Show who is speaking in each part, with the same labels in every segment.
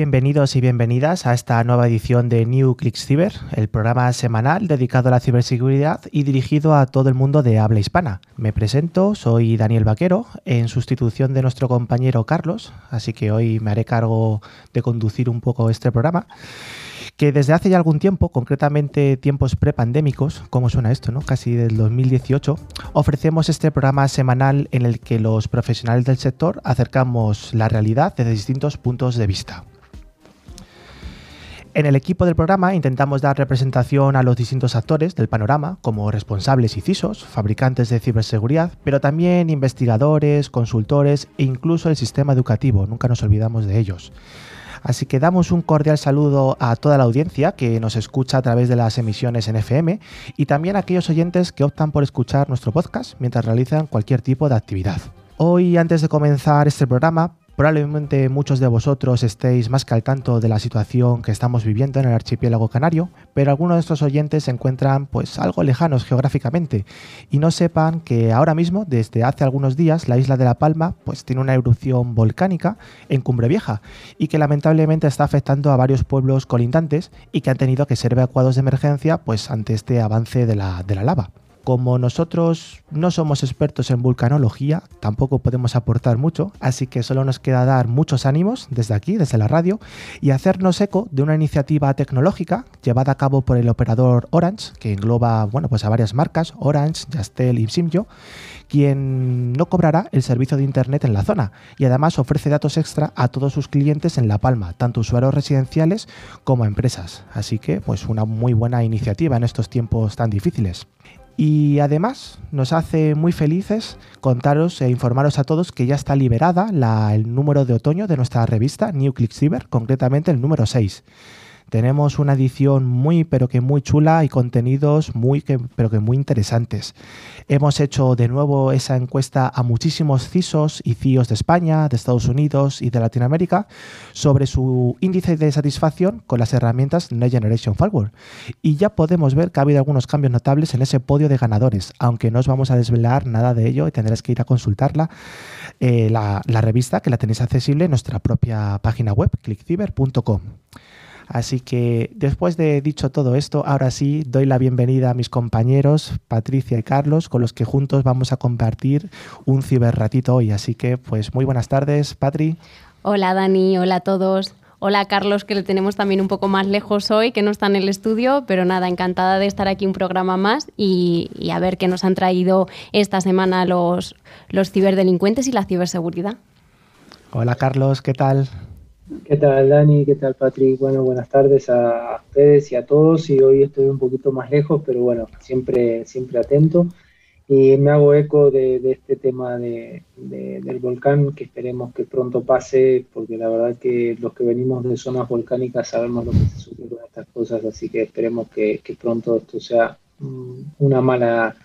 Speaker 1: bienvenidos y bienvenidas a esta nueva edición de New Clicks Cyber, el programa semanal dedicado a la ciberseguridad y dirigido a todo el mundo de habla hispana. Me presento, soy Daniel Vaquero, en sustitución de nuestro compañero Carlos, así que hoy me haré cargo de conducir un poco este programa que desde hace ya algún tiempo, concretamente tiempos prepandémicos, como suena esto, ¿no? casi del 2018, ofrecemos este programa semanal en el que los profesionales del sector acercamos la realidad desde distintos puntos de vista. En el equipo del programa intentamos dar representación a los distintos actores del panorama, como responsables y CISOs, fabricantes de ciberseguridad, pero también investigadores, consultores e incluso el sistema educativo, nunca nos olvidamos de ellos. Así que damos un cordial saludo a toda la audiencia que nos escucha a través de las emisiones en FM y también a aquellos oyentes que optan por escuchar nuestro podcast mientras realizan cualquier tipo de actividad. Hoy, antes de comenzar este programa, Probablemente muchos de vosotros estéis más que al tanto de la situación que estamos viviendo en el archipiélago canario, pero algunos de nuestros oyentes se encuentran pues algo lejanos geográficamente y no sepan que ahora mismo, desde hace algunos días, la isla de La Palma pues tiene una erupción volcánica en Cumbre Vieja y que lamentablemente está afectando a varios pueblos colindantes y que han tenido que ser evacuados de emergencia pues ante este avance de la, de la lava. Como nosotros no somos expertos en vulcanología, tampoco podemos aportar mucho, así que solo nos queda dar muchos ánimos desde aquí, desde la radio, y hacernos eco de una iniciativa tecnológica llevada a cabo por el operador Orange, que engloba bueno, pues a varias marcas, Orange, Yastel y Simyo, quien no cobrará el servicio de Internet en la zona y además ofrece datos extra a todos sus clientes en La Palma, tanto usuarios residenciales como empresas. Así que pues una muy buena iniciativa en estos tiempos tan difíciles. Y además nos hace muy felices contaros e informaros a todos que ya está liberada el número de otoño de nuestra revista New Click Cyber, concretamente el número 6. Tenemos una edición muy pero que muy chula y contenidos muy pero que muy interesantes. Hemos hecho de nuevo esa encuesta a muchísimos CISOs y CIOs de España, de Estados Unidos y de Latinoamérica sobre su índice de satisfacción con las herramientas Next Generation Firewall. Y ya podemos ver que ha habido algunos cambios notables en ese podio de ganadores, aunque no os vamos a desvelar nada de ello y tendréis que ir a consultarla. Eh, la, la revista que la tenéis accesible en nuestra propia página web, clickciber.com. Así que después de dicho todo esto, ahora sí doy la bienvenida a mis compañeros Patricia y Carlos, con los que juntos vamos a compartir un ciberratito hoy. Así que, pues muy buenas tardes, Patri.
Speaker 2: Hola Dani, hola a todos. Hola Carlos, que le tenemos también un poco más lejos hoy, que no está en el estudio, pero nada, encantada de estar aquí un programa más y, a ver qué nos han traído esta semana los, los ciberdelincuentes y la ciberseguridad.
Speaker 1: Hola Carlos, ¿qué tal?
Speaker 3: ¿Qué tal Dani? ¿Qué tal Patrick? Bueno, buenas tardes a ustedes y a todos. Y hoy estoy un poquito más lejos, pero bueno, siempre, siempre atento. Y me hago eco de, este tema de, del volcán, que esperemos que pronto pase, porque la verdad que los que venimos de zonas volcánicas sabemos lo que se sufre con estas cosas, así que esperemos que, que pronto esto sea mm, una mala,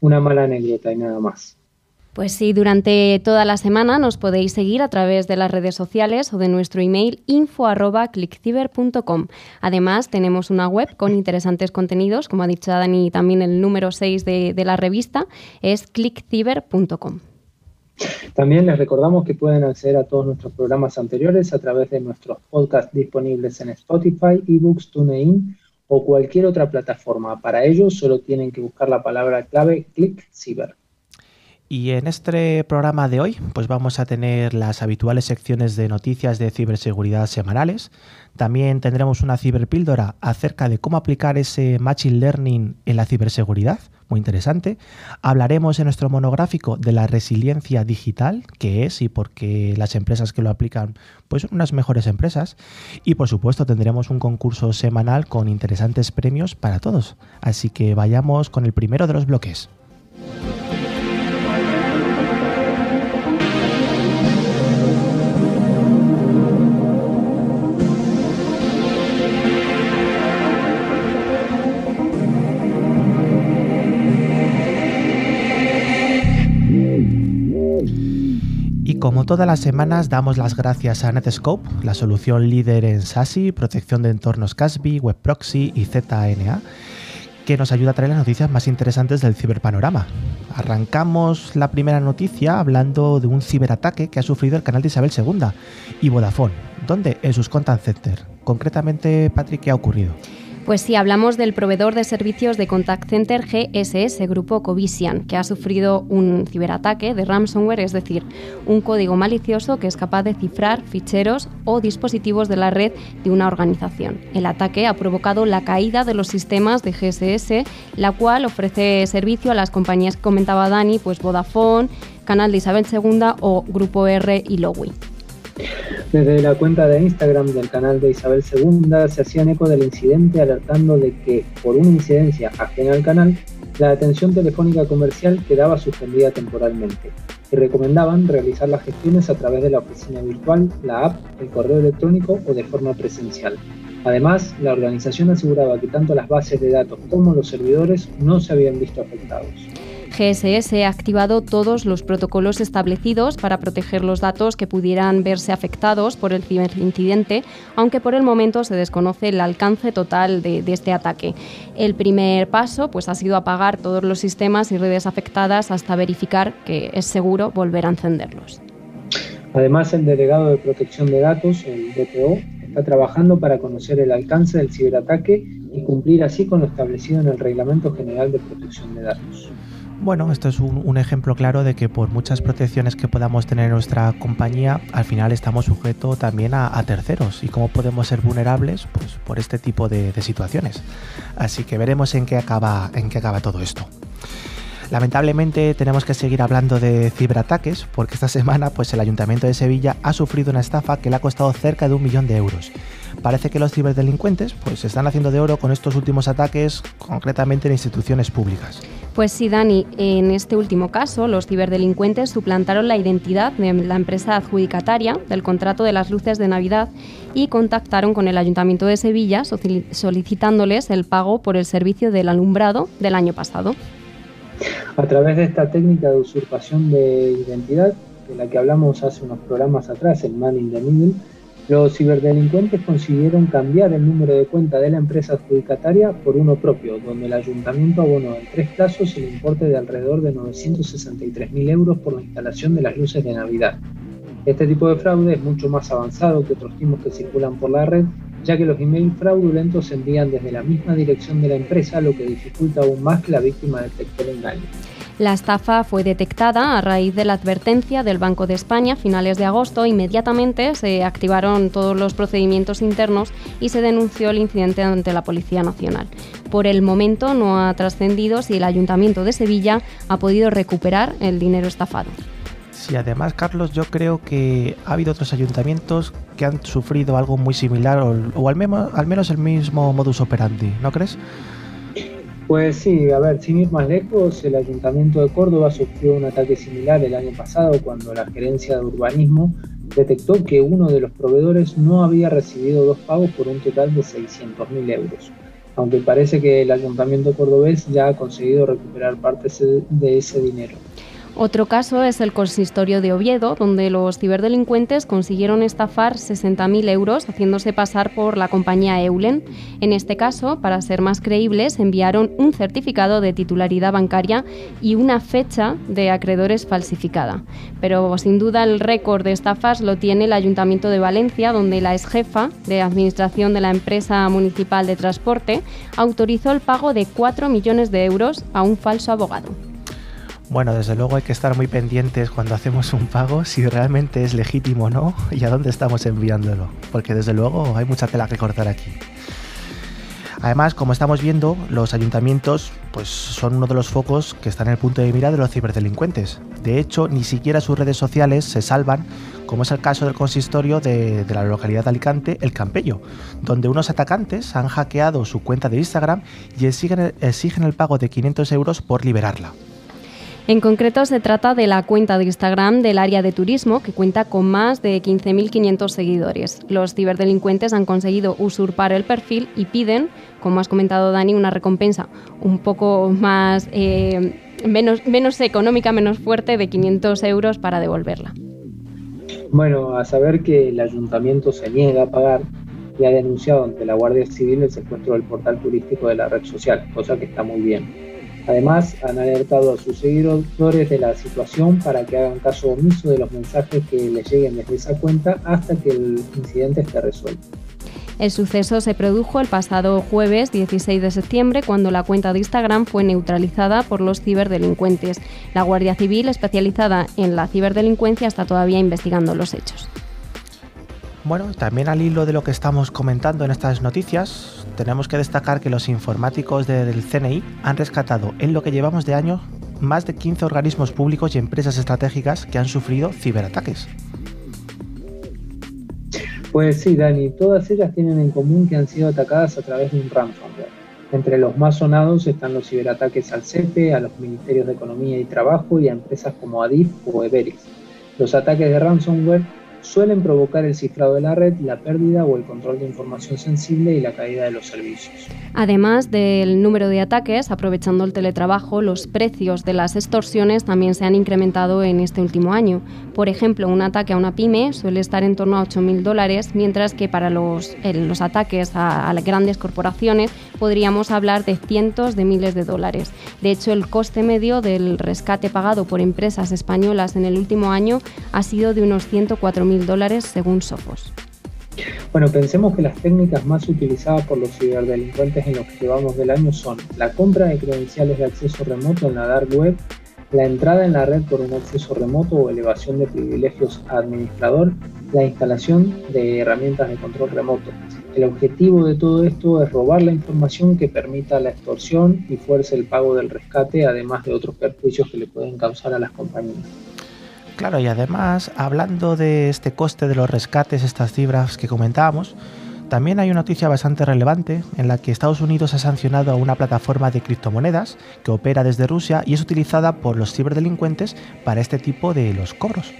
Speaker 3: una mala anécdota y nada más.
Speaker 2: Pues sí, durante toda la semana nos podéis seguir a través de las redes sociales o de nuestro email info.clickciber.com. Además, tenemos una web con interesantes contenidos, como ha dicho Dani, también el número 6 de, la revista es clickciber.com.
Speaker 3: También les recordamos que pueden acceder a todos nuestros programas anteriores a través de nuestros podcasts disponibles en Spotify, eBooks, TuneIn o cualquier otra plataforma. Para ello solo tienen que buscar la palabra clave ClickCiber.
Speaker 1: Y en este programa de hoy, pues vamos a tener las habituales secciones de noticias de ciberseguridad semanales. También tendremos una ciberpíldora acerca de cómo aplicar ese machine learning en la ciberseguridad, muy interesante. Hablaremos en nuestro monográfico de la resiliencia digital, qué es y por qué las empresas que lo aplican pues son unas mejores empresas. Y por supuesto tendremos un concurso semanal con interesantes premios para todos. Así que vayamos con el primero de los bloques. Como todas las semanas, damos las gracias a Netscope, la solución líder en SASI, protección de entornos CASB, Web Proxy y ZNA, que nos ayuda a traer las noticias más interesantes del ciberpanorama. Arrancamos la primera noticia hablando de un ciberataque que ha sufrido el canal de Isabel II y Vodafone. ¿Dónde? En sus contact center. Concretamente, Patrick, ¿qué ha ocurrido?
Speaker 2: Pues sí, hablamos del proveedor de servicios de contact center GSS, Grupo Covisian, que ha sufrido un ciberataque de ransomware, es decir, un código malicioso que es capaz de cifrar ficheros o dispositivos de la red de una organización. El ataque ha provocado la caída de los sistemas de GSS, la cual ofrece servicio a las compañías que comentaba Dani, pues Vodafone, Canal de Isabel II o Grupo R y Lowy.
Speaker 3: Desde la cuenta de Instagram del canal de Isabel II se hacían eco del incidente alertando de que, por una incidencia ajena al canal, la atención telefónica comercial quedaba suspendida temporalmente y recomendaban realizar las gestiones a través de la oficina virtual, la app, el correo electrónico o de forma presencial. Además, la organización aseguraba que tanto las bases de datos como los servidores no se habían visto afectados.
Speaker 2: GSS ha activado todos los protocolos establecidos para proteger los datos que pudieran verse afectados por el ciberincidente, aunque por el momento se desconoce el alcance total de, este ataque. El primer paso pues, ha sido apagar todos los sistemas y redes afectadas hasta verificar que es seguro volver a encenderlos.
Speaker 3: Además, el delegado de protección de datos, el DPO, está trabajando para conocer el alcance del ciberataque y cumplir así con lo establecido en el Reglamento General de Protección de Datos.
Speaker 1: Bueno, esto es un, ejemplo claro de que por muchas protecciones que podamos tener en nuestra compañía, al final estamos sujetos también a, terceros y cómo podemos ser vulnerables pues, por este tipo de, situaciones. Así que veremos en qué acaba, en qué acaba todo esto. Lamentablemente tenemos que seguir hablando de ciberataques porque esta semana pues, el Ayuntamiento de Sevilla ha sufrido una estafa que le ha costado cerca de un millón de euros. Parece que los ciberdelincuentes pues, están haciendo de oro con estos últimos ataques, concretamente en instituciones públicas.
Speaker 2: Pues sí, Dani, en este último caso, los ciberdelincuentes suplantaron la identidad de la empresa adjudicataria del contrato de las luces de Navidad y contactaron con el Ayuntamiento de Sevilla solicitándoles el pago por el servicio del alumbrado del año pasado.
Speaker 3: A través de esta técnica de usurpación de identidad, de la que hablamos hace unos programas atrás, el Man in the Middle, los ciberdelincuentes consiguieron cambiar el número de cuenta de la empresa adjudicataria por uno propio, donde el ayuntamiento abonó en tres plazos el importe de alrededor de 963.000 euros por la instalación de las luces de Navidad. Este tipo de fraude es mucho más avanzado que otros tipos que circulan por la red, ya que los emails fraudulentos se envían desde la misma dirección de la empresa, lo que dificulta aún más que la víctima detecte el engaño.
Speaker 2: La estafa fue detectada a raíz de la advertencia del Banco de España a finales de agosto. Inmediatamente se activaron todos los procedimientos internos y se denunció el incidente ante la Policía Nacional. Por el momento no ha trascendido si el Ayuntamiento de Sevilla ha podido recuperar el dinero estafado.
Speaker 1: Sí, además, Carlos, yo creo que ha habido otros ayuntamientos que han sufrido algo muy similar o, al, menos, el mismo modus operandi, ¿no crees?
Speaker 3: Pues sí, a ver, sin ir más lejos, el Ayuntamiento de Córdoba sufrió un ataque similar el año pasado cuando la gerencia de urbanismo detectó que uno de los proveedores no había recibido dos pagos por un total de 600.000 euros, aunque parece que el Ayuntamiento cordobés ya ha conseguido recuperar parte de ese dinero.
Speaker 2: Otro caso es el consistorio de Oviedo, donde los ciberdelincuentes consiguieron estafar 60.000 euros haciéndose pasar por la compañía Eulen. En este caso, para ser más creíbles, enviaron un certificado de titularidad bancaria y una fecha de acreedores falsificada. Pero sin duda el récord de estafas lo tiene el Ayuntamiento de Valencia, donde la ex jefa de administración de la empresa municipal de transporte autorizó el pago de 4 millones de euros a un falso abogado.
Speaker 1: Bueno, desde luego hay que estar muy pendientes cuando hacemos un pago si realmente es legítimo o no y a dónde estamos enviándolo, porque desde luego hay mucha tela que cortar aquí. Además, como estamos viendo, los ayuntamientos pues, son uno de los focos que están en el punto de mira de los ciberdelincuentes. De hecho, ni siquiera sus redes sociales se salvan, como es el caso del consistorio de, la localidad de Alicante, El Campello, donde unos atacantes han hackeado su cuenta de Instagram y exigen, exigen el pago de 500 euros por liberarla.
Speaker 2: En concreto se trata de la cuenta de Instagram del área de turismo que cuenta con más de 15.500 seguidores. Los ciberdelincuentes han conseguido usurpar el perfil y piden, como has comentado Dani, una recompensa un poco más eh, menos, menos económica, menos fuerte de 500 euros para devolverla.
Speaker 3: Bueno, a saber que el ayuntamiento se niega a pagar y ha denunciado ante la Guardia Civil el secuestro del portal turístico de la red social, cosa que está muy bien. Además, han alertado a sus seguidores de la situación para que hagan caso omiso de los mensajes que les lleguen desde esa cuenta hasta que el incidente esté resuelto.
Speaker 2: El suceso se produjo el pasado jueves 16 de septiembre cuando la cuenta de Instagram fue neutralizada por los ciberdelincuentes. La Guardia Civil, especializada en la ciberdelincuencia, está todavía investigando los hechos.
Speaker 1: Bueno, también al hilo de lo que estamos comentando en estas noticias, tenemos que destacar que los informáticos del CNI han rescatado en lo que llevamos de año más de 15 organismos públicos y empresas estratégicas que han sufrido ciberataques.
Speaker 3: Pues sí, Dani, todas ellas tienen en común que han sido atacadas a través de un ransomware. Entre los más sonados están los ciberataques al CEPE, a los ministerios de Economía y Trabajo y a empresas como Adif o Everis. Los ataques de ransomware suelen provocar el cifrado de la red, la pérdida o el control de información sensible y la caída de los servicios.
Speaker 2: Además del número de ataques, aprovechando el teletrabajo, los precios de las extorsiones también se han incrementado en este último año. Por ejemplo, un ataque a una pyme suele estar en torno a 8.000 dólares, mientras que para los, los ataques a, a las grandes corporaciones podríamos hablar de cientos de miles de dólares. De hecho, el coste medio del rescate pagado por empresas españolas en el último año ha sido de unos 104.000 dólares según Sophos.
Speaker 3: Bueno, pensemos que las técnicas más utilizadas por los ciberdelincuentes en los que llevamos del año son la compra de credenciales de acceso remoto en la dark web, la entrada en la red por un acceso remoto o elevación de privilegios a administrador, la instalación de herramientas de control remoto. El objetivo de todo esto es robar la información que permita la extorsión y fuerce el pago del rescate, además de otros perjuicios que le pueden causar a las compañías.
Speaker 1: Claro, y además, hablando de este coste de los rescates, estas cifras que comentábamos, también hay una noticia bastante relevante en la que Estados Unidos ha sancionado a una plataforma de criptomonedas que opera desde Rusia y es utilizada por los ciberdelincuentes para este tipo de los cobros.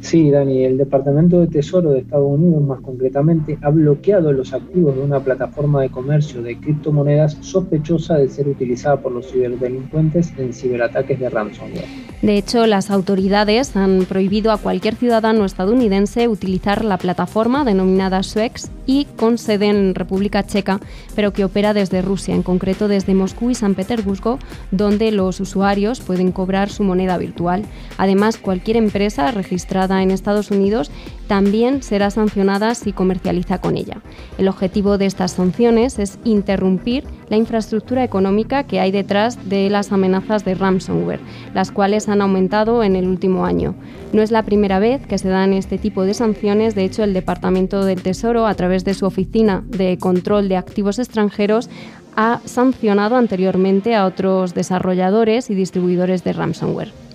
Speaker 3: Sí, Dani, el Departamento de Tesoro de Estados Unidos, más concretamente, ha bloqueado los activos de una plataforma de comercio de criptomonedas sospechosa de ser utilizada por los ciberdelincuentes en ciberataques de ransomware.
Speaker 2: De hecho, las autoridades han prohibido a cualquier ciudadano estadounidense utilizar la plataforma denominada Swex y con sede en República Checa, pero que opera desde Rusia, en concreto desde Moscú y San Petersburgo, donde los usuarios pueden cobrar su moneda virtual. Además, cualquier empresa registrada en Estados Unidos también será sancionada si comercializa con ella. El objetivo de estas sanciones es interrumpir la infraestructura económica que hay detrás de las amenazas de ransomware, las cuales han aumentado en el último año. No es la primera vez que se dan este tipo de sanciones, de hecho el Departamento del Tesoro, a través de su Oficina de Control de Activos Extranjeros, ha sancionado anteriormente a otros desarrolladores y distribuidores de ransomware.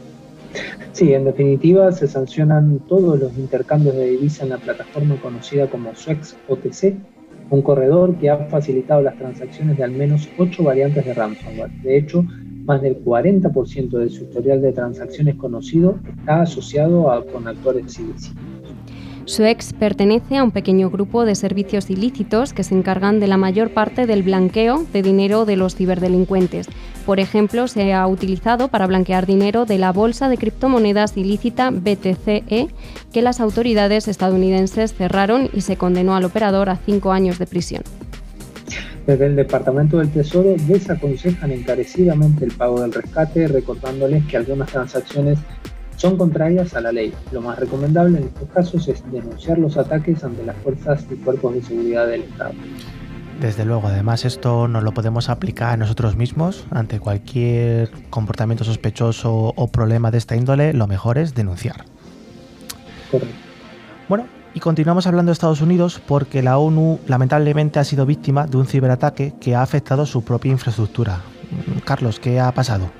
Speaker 3: Sí, en definitiva se sancionan todos los intercambios de divisa en la plataforma conocida como SWEX OTC, un corredor que ha facilitado las transacciones de al menos ocho variantes de ransomware. De hecho, más del 40% de su historial de transacciones conocido está asociado a, con actores ilícitos.
Speaker 2: Suex pertenece a un pequeño grupo de servicios ilícitos que se encargan de la mayor parte del blanqueo de dinero de los ciberdelincuentes. Por ejemplo, se ha utilizado para blanquear dinero de la bolsa de criptomonedas ilícita BTCE, que las autoridades estadounidenses cerraron y se condenó al operador a cinco años de prisión.
Speaker 3: Desde el Departamento del Tesoro desaconsejan encarecidamente el pago del rescate, recordándoles que algunas transacciones son contrarias a la ley. Lo más recomendable en estos casos es denunciar los ataques ante las fuerzas y cuerpos de seguridad del Estado.
Speaker 1: Desde luego, además esto no lo podemos aplicar a nosotros mismos. Ante cualquier comportamiento sospechoso o problema de esta índole, lo mejor es denunciar.
Speaker 3: Correcto.
Speaker 1: Bueno, y continuamos hablando de Estados Unidos porque la ONU lamentablemente ha sido víctima de un ciberataque que ha afectado su propia infraestructura. Carlos, ¿qué ha pasado?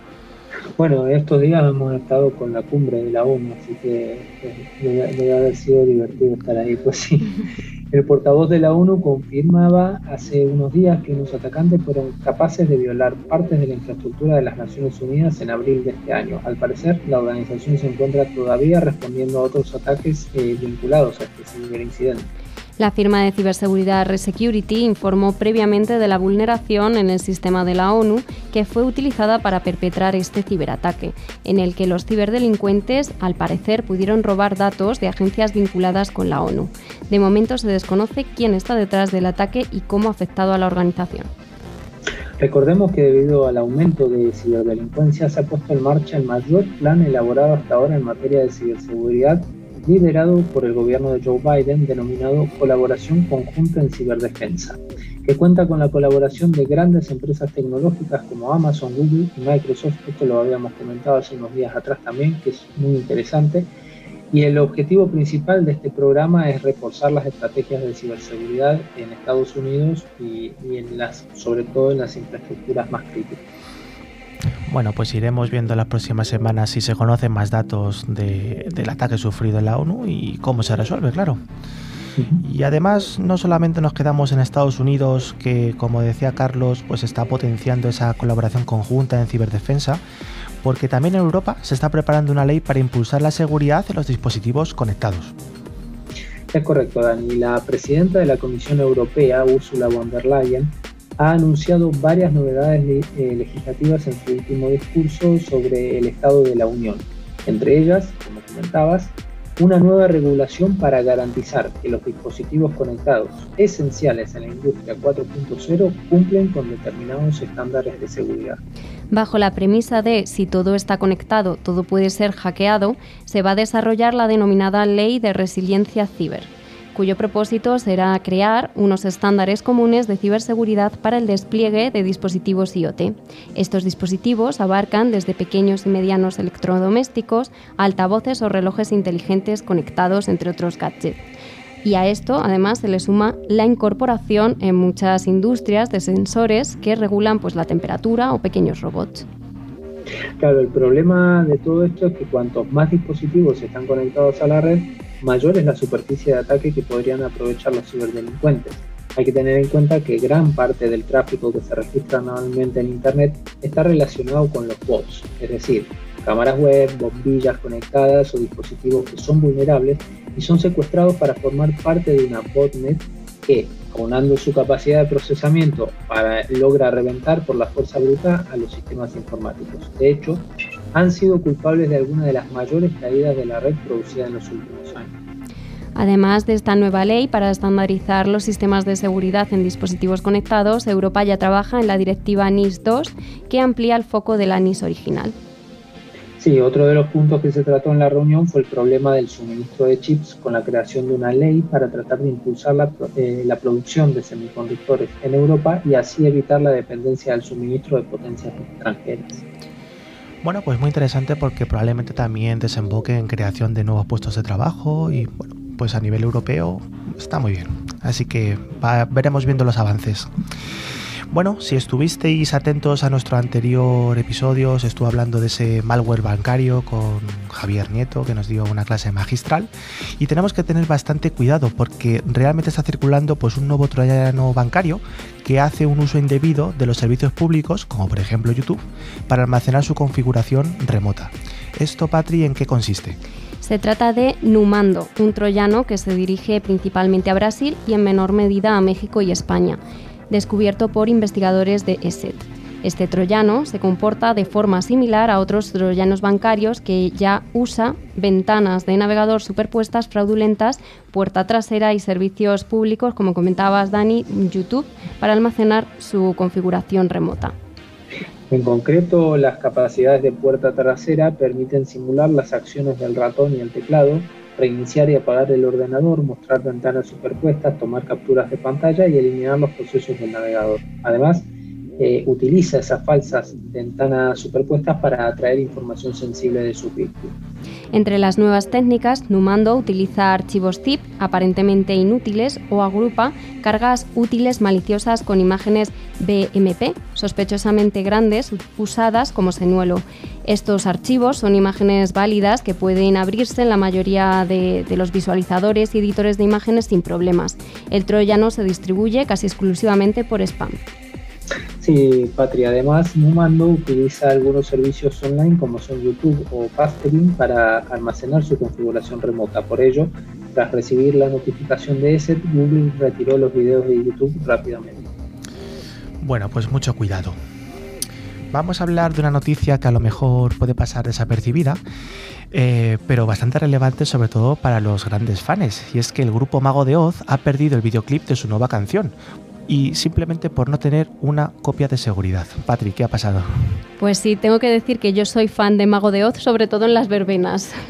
Speaker 3: Bueno, estos días hemos estado con la cumbre de la ONU, así que eh, debe, debe haber sido divertido estar ahí. Pues sí, el portavoz de la ONU confirmaba hace unos días que unos atacantes fueron capaces de violar partes de la infraestructura de las Naciones Unidas en abril de este año. Al parecer, la organización se encuentra todavía respondiendo a otros ataques eh, vinculados a este ciberincidente.
Speaker 2: La firma de ciberseguridad Resecurity informó previamente de la vulneración en el sistema de la ONU que fue utilizada para perpetrar este ciberataque, en el que los ciberdelincuentes, al parecer, pudieron robar datos de agencias vinculadas con la ONU. De momento se desconoce quién está detrás del ataque y cómo ha afectado a la organización.
Speaker 3: Recordemos que debido al aumento de ciberdelincuencia se ha puesto en marcha el mayor plan elaborado hasta ahora en materia de ciberseguridad liderado por el gobierno de Joe Biden denominado Colaboración Conjunta en Ciberdefensa, que cuenta con la colaboración de grandes empresas tecnológicas como Amazon, Google y Microsoft. Esto lo habíamos comentado hace unos días atrás también, que es muy interesante. Y el objetivo principal de este programa es reforzar las estrategias de ciberseguridad en Estados Unidos y, y en las, sobre todo en las infraestructuras más críticas.
Speaker 1: Bueno, pues iremos viendo las próximas semanas si se conocen más datos del ataque sufrido en la ONU y cómo se resuelve, claro. Y además no solamente nos quedamos en Estados Unidos, que como decía Carlos, pues está potenciando esa colaboración conjunta en ciberdefensa, porque también en Europa se está preparando una ley para impulsar la seguridad de los dispositivos conectados.
Speaker 3: Es correcto, Dani. La presidenta de la Comisión Europea, Ursula von der Leyen, ha anunciado varias novedades eh, legislativas en su último discurso sobre el Estado de la Unión, entre ellas, como comentabas, una nueva regulación para garantizar que los dispositivos conectados esenciales en la industria 4.0 cumplen con determinados estándares de seguridad.
Speaker 2: Bajo la premisa de si todo está conectado, todo puede ser hackeado, se va a desarrollar la denominada Ley de Resiliencia Ciber cuyo propósito será crear unos estándares comunes de ciberseguridad para el despliegue de dispositivos IoT. Estos dispositivos abarcan desde pequeños y medianos electrodomésticos, altavoces o relojes inteligentes conectados, entre otros gadgets. Y a esto, además, se le suma la incorporación en muchas industrias de sensores que regulan pues, la temperatura o pequeños robots.
Speaker 3: Claro, el problema de todo esto es que cuantos más dispositivos están conectados a la red, mayor es la superficie de ataque que podrían aprovechar los ciberdelincuentes. Hay que tener en cuenta que gran parte del tráfico que se registra anualmente en Internet está relacionado con los bots, es decir, cámaras web, bombillas conectadas o dispositivos que son vulnerables y son secuestrados para formar parte de una botnet que, aunando su capacidad de procesamiento, para, logra reventar por la fuerza bruta a los sistemas informáticos. De hecho, han sido culpables de algunas de las mayores caídas de la red producida en los últimos años.
Speaker 2: Además de esta nueva ley para estandarizar los sistemas de seguridad en dispositivos conectados, Europa ya trabaja en la directiva NIS 2 que amplía el foco de la NIS original.
Speaker 3: Sí, otro de los puntos que se trató en la reunión fue el problema del suministro de chips con la creación de una ley para tratar de impulsar la, eh, la producción de semiconductores en Europa y así evitar la dependencia del suministro de potencias extranjeras.
Speaker 1: Bueno, pues muy interesante porque probablemente también desemboque en creación de nuevos puestos de trabajo y bueno, pues a nivel europeo está muy bien. Así que veremos viendo los avances. Bueno, si estuvisteis atentos a nuestro anterior episodio, os estuve hablando de ese malware bancario con Javier Nieto, que nos dio una clase magistral. Y tenemos que tener bastante cuidado porque realmente está circulando pues, un nuevo troyano bancario que hace un uso indebido de los servicios públicos, como por ejemplo YouTube, para almacenar su configuración remota. ¿Esto, Patri, en qué consiste?
Speaker 2: Se trata de Numando, un troyano que se dirige principalmente a Brasil y en menor medida a México y España descubierto por investigadores de ESET. Este troyano se comporta de forma similar a otros troyanos bancarios que ya usa ventanas de navegador superpuestas fraudulentas, puerta trasera y servicios públicos, como comentabas Dani, YouTube, para almacenar su configuración remota.
Speaker 3: En concreto, las capacidades de puerta trasera permiten simular las acciones del ratón y el teclado, reiniciar y apagar el ordenador, mostrar ventanas superpuestas, tomar capturas de pantalla y eliminar los procesos del navegador. Además, eh, utiliza esas falsas ventanas superpuestas para atraer información sensible de su víctimas.
Speaker 2: Entre las nuevas técnicas, Numando utiliza archivos zip aparentemente inútiles o agrupa cargas útiles maliciosas con imágenes BMP sospechosamente grandes usadas como señuelo. Estos archivos son imágenes válidas que pueden abrirse en la mayoría de los visualizadores y editores de imágenes sin problemas. El troyano se distribuye casi exclusivamente por spam.
Speaker 3: Sí, Patria. Además, Numando utiliza algunos servicios online como son YouTube o Pasteling para almacenar su configuración remota. Por ello, Tras recibir la notificación de ese, Google retiró los videos de YouTube rápidamente.
Speaker 1: Bueno, pues mucho cuidado. Vamos a hablar de una noticia que a lo mejor puede pasar desapercibida, eh, pero bastante relevante sobre todo para los grandes fans, y es que el grupo Mago de Oz ha perdido el videoclip de su nueva canción, y simplemente por no tener una copia de seguridad. Patrick, ¿qué ha pasado?
Speaker 2: Pues sí, tengo que decir que yo soy fan de Mago de Oz, sobre todo en las verbenas.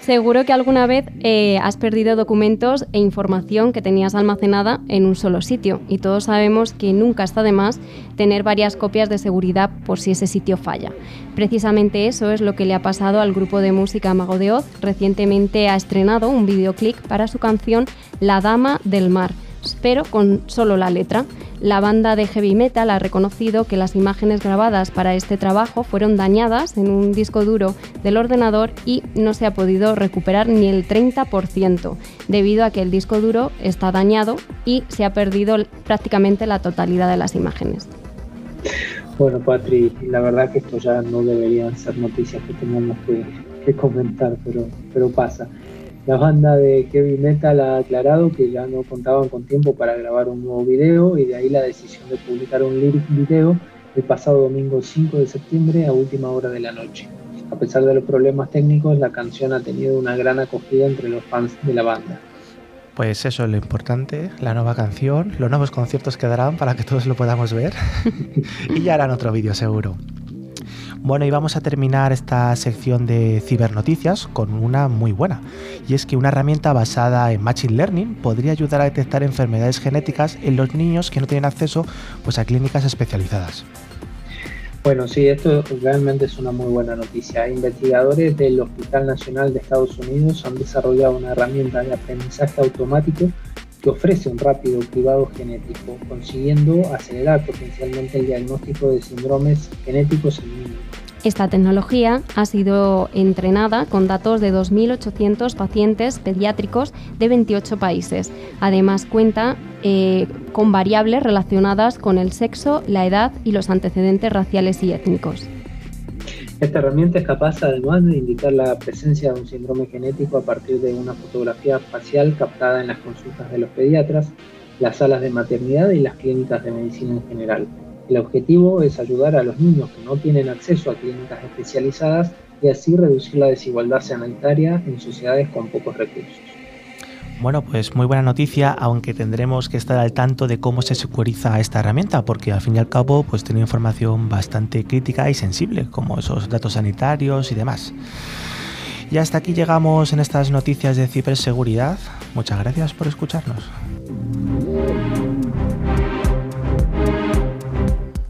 Speaker 2: Seguro que alguna vez eh, has perdido documentos e información que tenías almacenada en un solo sitio y todos sabemos que nunca está de más tener varias copias de seguridad por si ese sitio falla. Precisamente eso es lo que le ha pasado al grupo de música Mago de Oz. Recientemente ha estrenado un videoclip para su canción La Dama del Mar pero con solo la letra. La banda de heavy metal ha reconocido que las imágenes grabadas para este trabajo fueron dañadas en un disco duro del ordenador y no se ha podido recuperar ni el 30% debido a que el disco duro está dañado y se ha perdido prácticamente la totalidad de las imágenes.
Speaker 3: Bueno, Patri, la verdad que esto ya no deberían ser noticias que tengamos que, que comentar, pero, pero pasa. La banda de heavy metal ha aclarado que ya no contaban con tiempo para grabar un nuevo video y de ahí la decisión de publicar un lyric video el pasado domingo 5 de septiembre a última hora de la noche. A pesar de los problemas técnicos, la canción ha tenido una gran acogida entre los fans de la banda.
Speaker 1: Pues eso es lo importante, la nueva canción, los nuevos conciertos quedarán para que todos lo podamos ver y ya harán otro vídeo seguro. Bueno, y vamos a terminar esta sección de cibernoticias con una muy buena, y es que una herramienta basada en Machine Learning podría ayudar a detectar enfermedades genéticas en los niños que no tienen acceso pues, a clínicas especializadas.
Speaker 3: Bueno, sí, esto realmente es una muy buena noticia. Investigadores del Hospital Nacional de Estados Unidos han desarrollado una herramienta de aprendizaje automático que ofrece un rápido cribado genético, consiguiendo acelerar potencialmente el diagnóstico de síndromes genéticos en niños.
Speaker 2: Esta tecnología ha sido entrenada con datos de 2.800 pacientes pediátricos de 28 países. Además cuenta eh, con variables relacionadas con el sexo, la edad y los antecedentes raciales y étnicos.
Speaker 3: Esta herramienta es capaz además de indicar la presencia de un síndrome genético a partir de una fotografía facial captada en las consultas de los pediatras, las salas de maternidad y las clínicas de medicina en general. El objetivo es ayudar a los niños que no tienen acceso a clínicas especializadas y así reducir la desigualdad sanitaria en sociedades con pocos recursos.
Speaker 1: Bueno, pues muy buena noticia, aunque tendremos que estar al tanto de cómo se securiza esta herramienta, porque al fin y al cabo pues tiene información bastante crítica y sensible, como esos datos sanitarios y demás. Y hasta aquí llegamos en estas noticias de ciberseguridad. Muchas gracias por escucharnos.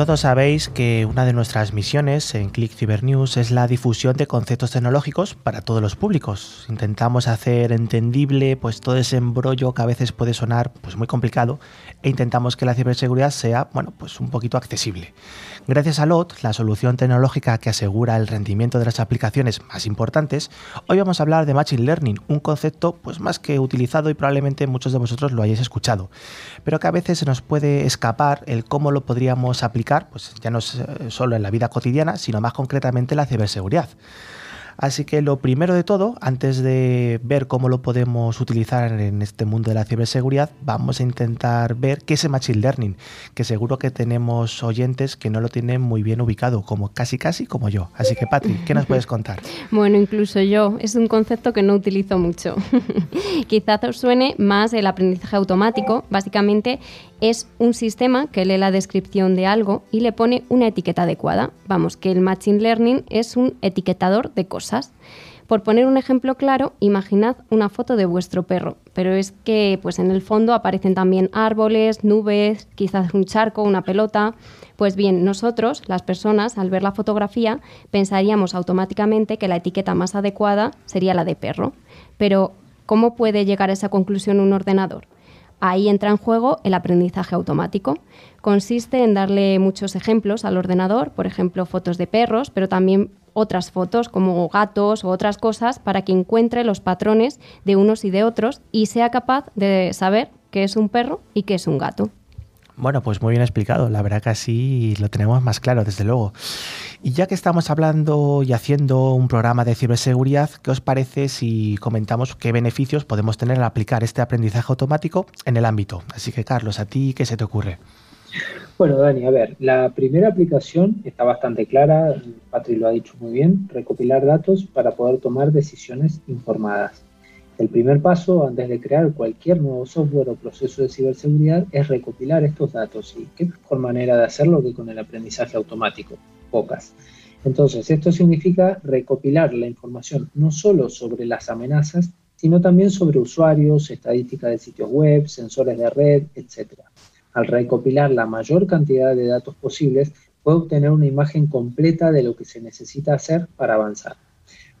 Speaker 1: Todos sabéis que una de nuestras misiones en Click Cyber News es la difusión de conceptos tecnológicos para todos los públicos. Intentamos hacer entendible pues todo ese embrollo que a veces puede sonar pues muy complicado e intentamos que la ciberseguridad sea, bueno, pues un poquito accesible. Gracias a LOT, la solución tecnológica que asegura el rendimiento de las aplicaciones más importantes, hoy vamos a hablar de Machine Learning, un concepto pues más que utilizado y probablemente muchos de vosotros lo hayáis escuchado, pero que a veces se nos puede escapar el cómo lo podríamos aplicar, pues ya no eh, solo en la vida cotidiana, sino más concretamente en la ciberseguridad. Así que lo primero de todo, antes de ver cómo lo podemos utilizar en este mundo de la ciberseguridad, vamos a intentar ver qué es el Machine Learning, que seguro que tenemos oyentes que no lo tienen muy bien ubicado, como casi casi como yo. Así que Patrick, ¿qué nos puedes contar?
Speaker 2: bueno, incluso yo, es un concepto que no utilizo mucho. Quizás os suene más el aprendizaje automático, básicamente es un sistema que lee la descripción de algo y le pone una etiqueta adecuada. Vamos, que el Machine Learning es un etiquetador de cosas. Por poner un ejemplo claro, imaginad una foto de vuestro perro, pero es que pues en el fondo aparecen también árboles, nubes, quizás un charco, una pelota. Pues bien, nosotros, las personas, al ver la fotografía, pensaríamos automáticamente que la etiqueta más adecuada sería la de perro. Pero, ¿cómo puede llegar a esa conclusión un ordenador? Ahí entra en juego el aprendizaje automático. Consiste en darle muchos ejemplos al ordenador, por ejemplo, fotos de perros, pero también otras fotos como gatos o otras cosas para que encuentre los patrones de unos y de otros y sea capaz de saber qué es un perro y qué es un gato.
Speaker 1: Bueno, pues muy bien explicado. La verdad que así lo tenemos más claro, desde luego. Y ya que estamos hablando y haciendo un programa de ciberseguridad, ¿qué os parece si comentamos qué beneficios podemos tener al aplicar este aprendizaje automático en el ámbito? Así que, Carlos, ¿a ti qué se te ocurre?
Speaker 3: Bueno, Dani, a ver, la primera aplicación está bastante clara, Patri lo ha dicho muy bien, recopilar datos para poder tomar decisiones informadas. El primer paso antes de crear cualquier nuevo software o proceso de ciberseguridad es recopilar estos datos. ¿Y qué mejor manera de hacerlo que con el aprendizaje automático? Pocas. Entonces, esto significa recopilar la información no solo sobre las amenazas, sino también sobre usuarios, estadísticas de sitios web, sensores de red, etc. Al recopilar la mayor cantidad de datos posibles, puede obtener una imagen completa de lo que se necesita hacer para avanzar.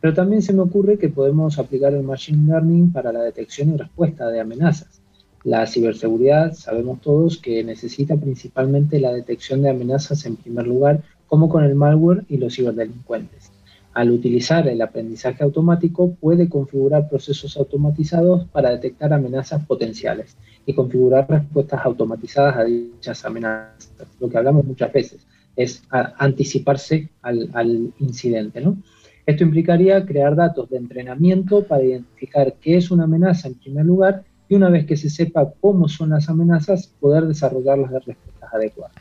Speaker 3: Pero también se me ocurre que podemos aplicar el Machine Learning para la detección y respuesta de amenazas. La ciberseguridad, sabemos todos que necesita principalmente la detección de amenazas en primer lugar, como con el malware y los ciberdelincuentes. Al utilizar el aprendizaje automático, puede configurar procesos automatizados para detectar amenazas potenciales y configurar respuestas automatizadas a dichas amenazas. Lo que hablamos muchas veces es anticiparse al, al incidente. ¿no? Esto implicaría crear datos de entrenamiento para identificar qué es una amenaza en primer lugar y una vez que se sepa cómo son las amenazas, poder desarrollar las respuestas adecuadas.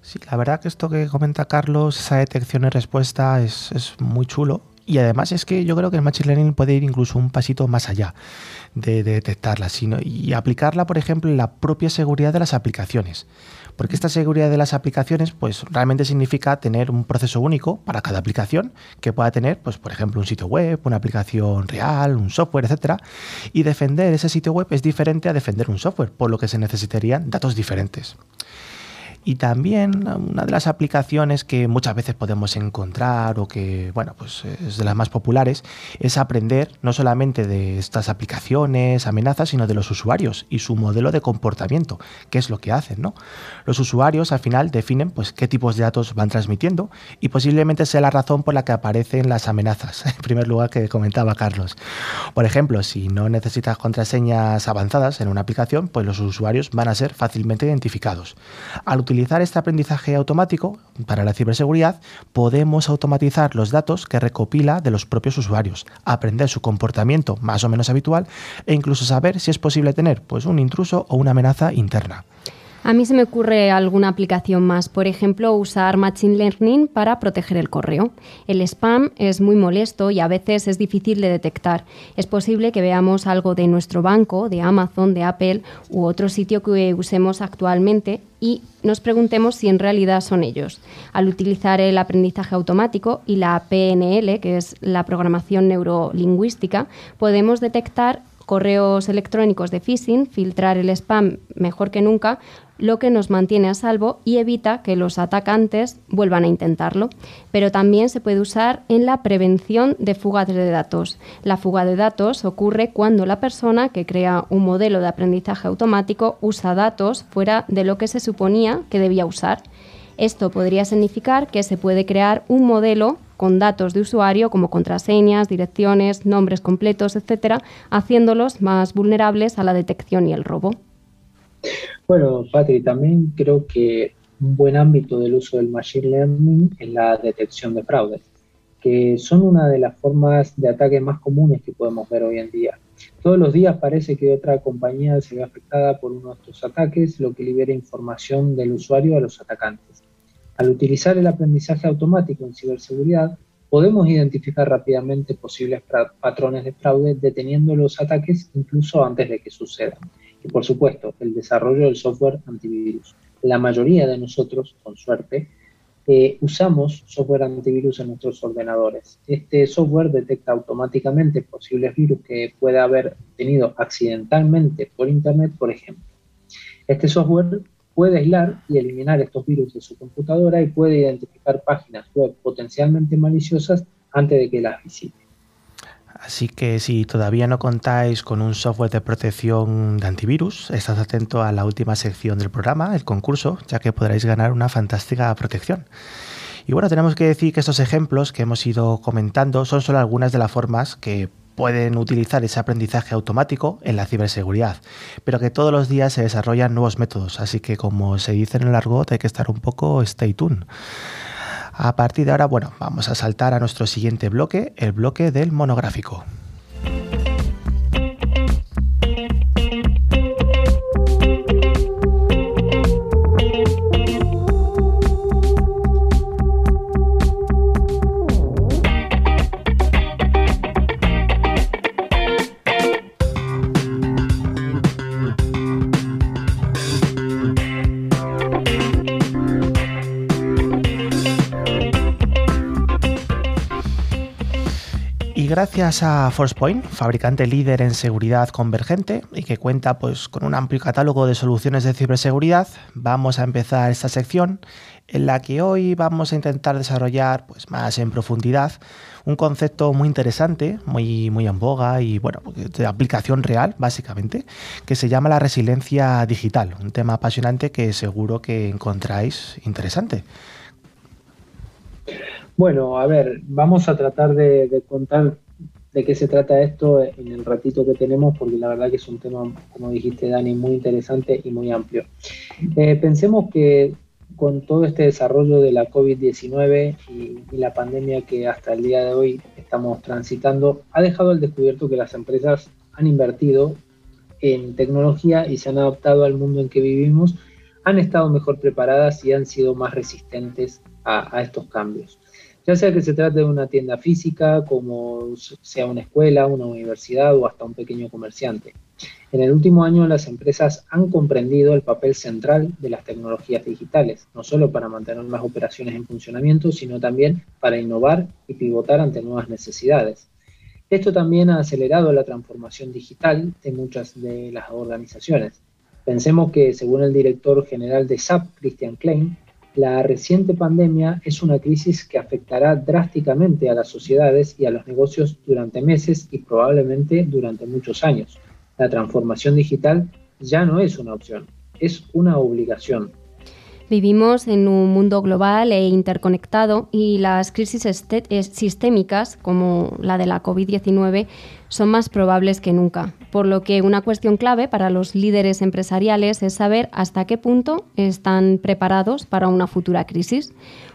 Speaker 1: Sí, la verdad que esto que comenta Carlos, esa detección y respuesta es, es muy chulo y además es que yo creo que el Machine Learning puede ir incluso un pasito más allá de, detectarla sino, y aplicarla, por ejemplo, en la propia seguridad de las aplicaciones. Porque esta seguridad de las aplicaciones, pues realmente significa tener un proceso único para cada aplicación que pueda tener, pues, por ejemplo, un sitio web, una aplicación real, un software, etcétera. Y defender ese sitio web es diferente a defender un software, por lo que se necesitarían datos diferentes. Y también una de las aplicaciones que muchas veces podemos encontrar o que, bueno, pues es de las más populares, es aprender no solamente de estas aplicaciones, amenazas, sino de los usuarios y su modelo de comportamiento, qué es lo que hacen, ¿no? Los usuarios al final definen pues qué tipos de datos van transmitiendo y posiblemente sea la razón por la que aparecen las amenazas, en primer lugar que comentaba Carlos. Por ejemplo, si no necesitas contraseñas avanzadas en una aplicación, pues los usuarios van a ser fácilmente identificados. Utilizar este aprendizaje automático para la ciberseguridad, podemos automatizar los datos que recopila de los propios usuarios, aprender su comportamiento más o menos habitual e incluso saber si es posible tener pues, un intruso o una amenaza interna.
Speaker 2: A mí se me ocurre alguna aplicación más, por ejemplo, usar Machine Learning para proteger el correo. El spam es muy molesto y a veces es difícil de detectar. Es posible que veamos algo de nuestro banco, de Amazon, de Apple u otro sitio que usemos actualmente y nos preguntemos si en realidad son ellos. Al utilizar el aprendizaje automático y la PNL, que es la programación neurolingüística, podemos detectar correos electrónicos de phishing, filtrar el spam mejor que nunca, lo que nos mantiene a salvo y evita que los atacantes vuelvan a intentarlo. Pero también se puede usar en la prevención de fugas de datos. La fuga de datos ocurre cuando la persona que crea un modelo de aprendizaje automático usa datos fuera de lo que se suponía que debía usar. Esto podría significar que se puede crear un modelo con datos de usuario como contraseñas, direcciones, nombres completos, etcétera, haciéndolos más vulnerables a la detección y el robo.
Speaker 3: Bueno, Patri, también creo que un buen ámbito del uso del Machine Learning es la detección de fraudes, que son una de las formas de ataque más comunes que podemos ver hoy en día. Todos los días parece que otra compañía se ve afectada por uno de estos ataques, lo que libera información del usuario a los atacantes. Al utilizar el aprendizaje automático en ciberseguridad, podemos identificar rápidamente posibles patrones de fraude deteniendo los ataques incluso antes de que sucedan. Y por supuesto, el desarrollo del software antivirus. La mayoría de nosotros, con suerte, eh, usamos software antivirus en nuestros ordenadores. Este software detecta automáticamente posibles virus que pueda haber tenido accidentalmente por Internet, por ejemplo. Este software puede aislar y eliminar estos virus de su computadora y puede identificar páginas web potencialmente maliciosas antes de que las visite.
Speaker 1: Así que si todavía no contáis con un software de protección de antivirus, estad atento a la última sección del programa, el concurso, ya que podréis ganar una fantástica protección. Y bueno, tenemos que decir que estos ejemplos que hemos ido comentando son solo algunas de las formas que pueden utilizar ese aprendizaje automático en la ciberseguridad, pero que todos los días se desarrollan nuevos métodos, así que como se dice en el argot hay que estar un poco stay tuned. A partir de ahora, bueno, vamos a saltar a nuestro siguiente bloque, el bloque del monográfico. Gracias a ForcePoint, fabricante líder en seguridad convergente y que cuenta pues, con un amplio catálogo de soluciones de ciberseguridad, vamos a empezar esta sección en la que hoy vamos a intentar desarrollar pues, más en profundidad un concepto muy interesante, muy, muy en boga y bueno, de aplicación real, básicamente, que se llama la resiliencia digital, un tema apasionante que seguro que encontráis interesante.
Speaker 3: Bueno, a ver, vamos a tratar de, contar de qué se trata esto en el ratito que tenemos, porque la verdad que es un tema, como dijiste Dani, muy interesante y muy amplio. Eh, pensemos que con todo este desarrollo de la COVID-19 y, y, la pandemia que hasta el día de hoy estamos transitando, ha dejado al descubierto que las empresas han invertido en tecnología y se han adaptado al mundo en que vivimos, han estado mejor preparadas y han sido más resistentes a estos cambios ya sea que se trate de una tienda física, como sea una escuela, una universidad o hasta un pequeño comerciante. En el último año las empresas han comprendido el papel central de las tecnologías digitales, no solo para mantener las operaciones en funcionamiento, sino también para innovar y pivotar ante nuevas necesidades. Esto también ha acelerado la transformación digital de muchas de las organizaciones. Pensemos que, según el director general de SAP, Christian Klein, la reciente pandemia es una crisis que afectará drásticamente a las sociedades y a los negocios durante meses y probablemente durante muchos años. La transformación digital ya no es una opción, es una obligación.
Speaker 2: Vivimos en un mundo global e interconectado y las crisis eh, sistémicas, como la de la COVID-19, son más probables que nunca, por lo que una cuestión clave para los líderes empresariales es saber hasta qué punto están preparados para una futura crisis.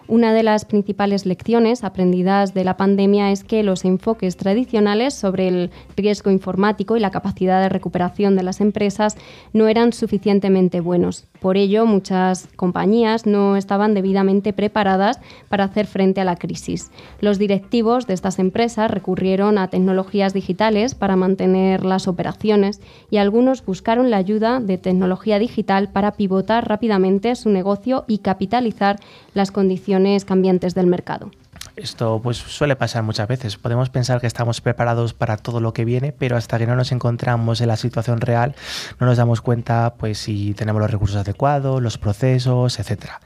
Speaker 2: Una de las principales lecciones aprendidas de la pandemia es que los enfoques tradicionales sobre el riesgo informático y la capacidad de recuperación de las empresas no eran suficientemente buenos. Por ello, muchas compañías no estaban debidamente preparadas para hacer frente a la crisis. Los directivos de estas empresas recurrieron a tecnologías digitales para mantener las operaciones y algunos buscaron la ayuda de tecnología digital para pivotar rápidamente su negocio y capitalizar las condiciones cambiantes del mercado.
Speaker 1: Esto pues suele pasar muchas veces. Podemos pensar que estamos preparados para todo lo que viene, pero hasta que no nos encontramos en la situación real, no nos damos cuenta pues si tenemos los recursos adecuados, los procesos, etcétera.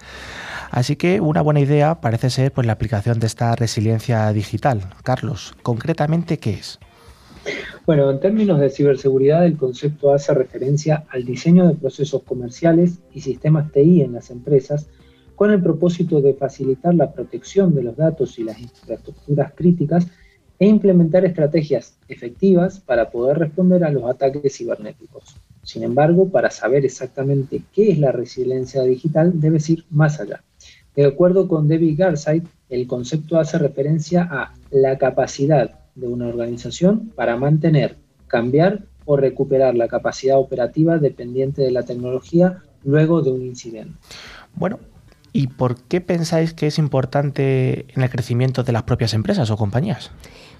Speaker 1: Así que una buena idea parece ser pues, la aplicación de esta resiliencia digital. Carlos, concretamente, ¿qué es?
Speaker 3: Bueno, en términos de ciberseguridad, el concepto hace referencia al diseño de procesos comerciales y sistemas TI en las empresas con el propósito de facilitar la protección de los datos y las infraestructuras críticas e implementar estrategias efectivas para poder responder a los ataques cibernéticos. Sin embargo, para saber exactamente qué es la resiliencia digital, debes ir más allá. De acuerdo con David Garside, el concepto hace referencia a la capacidad de una organización para mantener, cambiar o recuperar la capacidad operativa dependiente de la tecnología luego de un incidente.
Speaker 1: Bueno, ¿Y por qué pensáis que es importante en el crecimiento de las propias empresas o compañías?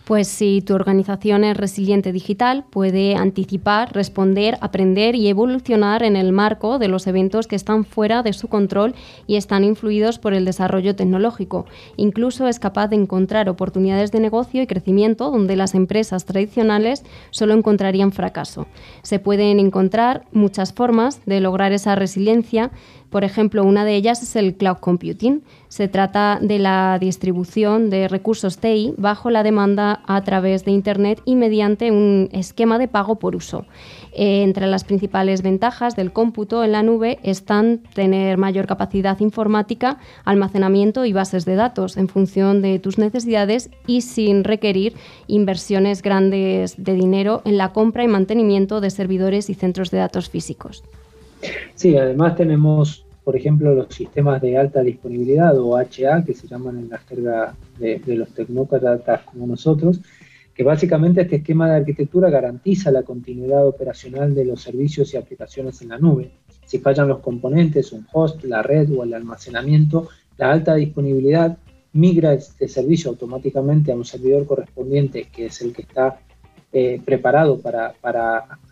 Speaker 2: Pues si tu organización es resiliente digital, puede anticipar, responder, aprender y evolucionar en el marco de los eventos que están fuera de su control y están influidos por el desarrollo tecnológico. Incluso es capaz de encontrar oportunidades de negocio y crecimiento donde las empresas tradicionales solo encontrarían fracaso. Se pueden encontrar muchas formas de lograr esa resiliencia por ejemplo, una de ellas es el cloud computing. Se trata de la distribución de recursos TI bajo la demanda a través de Internet y mediante un esquema de pago por uso. Eh, entre las principales ventajas del cómputo en la nube están tener mayor capacidad informática, almacenamiento y bases de datos en función de tus necesidades y sin requerir inversiones grandes de dinero en la compra y mantenimiento de servidores y centros de datos físicos.
Speaker 3: Sí, además tenemos, por ejemplo, los sistemas de alta disponibilidad o HA, que se llaman en la jerga de, los tecnócratas como nosotros, que básicamente este esquema de arquitectura garantiza la continuidad operacional de los servicios y aplicaciones en la nube. Si fallan los componentes, un host, la red o el almacenamiento, la alta disponibilidad migra este servicio automáticamente a un servidor correspondiente, que es el que está eh, preparado para,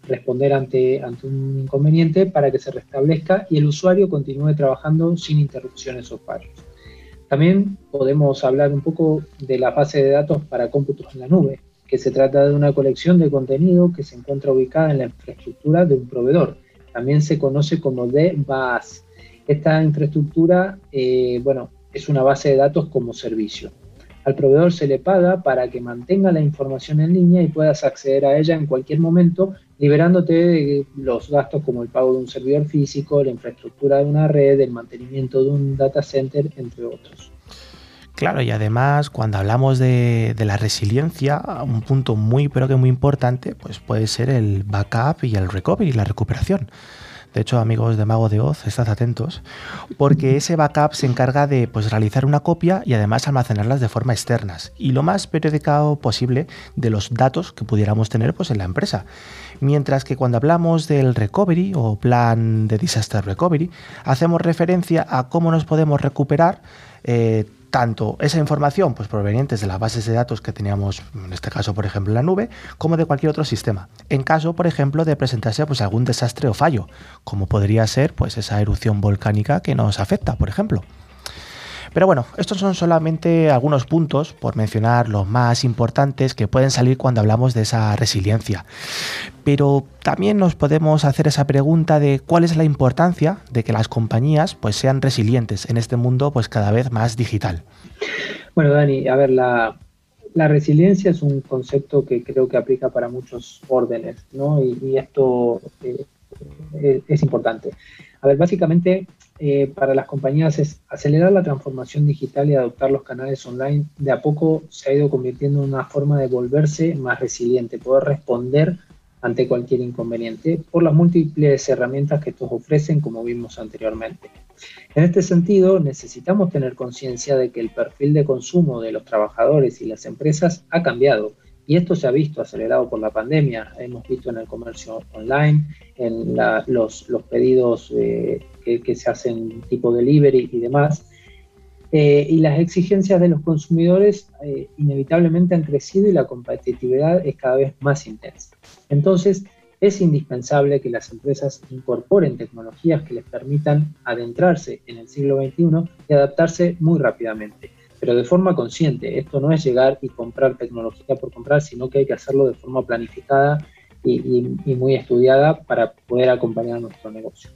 Speaker 3: responder ante, ante un inconveniente para que se restablezca y el usuario continúe trabajando sin interrupciones o fallos. También podemos hablar un poco de la base de datos para cómputos en la nube, que se trata de una colección de contenido que se encuentra ubicada en la infraestructura de un proveedor. También se conoce como DBAS. Esta infraestructura, eh, bueno, es una base de datos como servicio. Al proveedor se le paga para que mantenga la información en línea y puedas acceder a ella en cualquier momento, liberándote de los gastos como el pago de un servidor físico, la infraestructura de una red, el mantenimiento de un data center, entre otros.
Speaker 1: Claro, y además cuando hablamos de, la resiliencia, un punto muy pero que muy importante, pues puede ser el backup y el recovery, la recuperación. De hecho, amigos de Mago de Oz, estad atentos, porque ese backup se encarga de pues, realizar una copia y además almacenarlas de forma externas y lo más periódico posible de los datos que pudiéramos tener pues, en la empresa. Mientras que cuando hablamos del recovery o plan de disaster recovery, hacemos referencia a cómo nos podemos recuperar eh, tanto esa información pues, provenientes de las bases de datos que teníamos, en este caso, por ejemplo, en la nube, como de cualquier otro sistema. En caso, por ejemplo, de presentarse pues, algún desastre o fallo, como podría ser pues, esa erupción volcánica que nos afecta, por ejemplo. Pero bueno, estos son solamente algunos puntos, por mencionar los más importantes que pueden salir cuando hablamos de esa resiliencia. Pero también nos podemos hacer esa pregunta de cuál es la importancia de que las compañías pues, sean resilientes en este mundo pues, cada vez más digital.
Speaker 3: Bueno, Dani, a ver, la, resiliencia es un concepto que creo que aplica para muchos órdenes, ¿no? Y, esto eh, es importante. A ver, básicamente eh, para las compañías es acelerar la transformación digital y adoptar los canales online. De a poco se ha ido convirtiendo en una forma de volverse más resiliente, poder responder ante cualquier inconveniente por las múltiples herramientas que estos ofrecen, como vimos anteriormente. En este sentido, necesitamos tener conciencia de que el perfil de consumo de los trabajadores y las empresas ha cambiado y esto se ha visto acelerado por la pandemia. Hemos visto en el comercio online, en los, pedidos eh, que, se hacen tipo delivery y demás. Eh, y las exigencias de los consumidores eh, inevitablemente han crecido y la competitividad es cada vez más intensa. Entonces, es indispensable que las empresas incorporen tecnologías que les permitan adentrarse en el siglo XXI y adaptarse muy rápidamente pero de forma consciente. Esto no es llegar y comprar tecnología por comprar, sino que hay que hacerlo de forma planificada y, muy estudiada para poder acompañar nuestro negocio.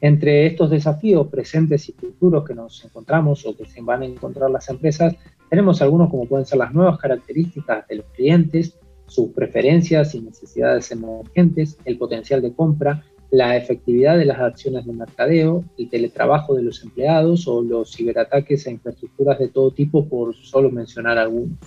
Speaker 3: Entre estos desafíos presentes y futuros que nos encontramos o que se van a encontrar las empresas, tenemos algunos como pueden ser las nuevas características de los clientes, sus preferencias y necesidades emergentes, el potencial de compra, la efectividad de las acciones de mercadeo, el teletrabajo de los empleados o los ciberataques a infraestructuras de todo tipo, por solo mencionar algunos.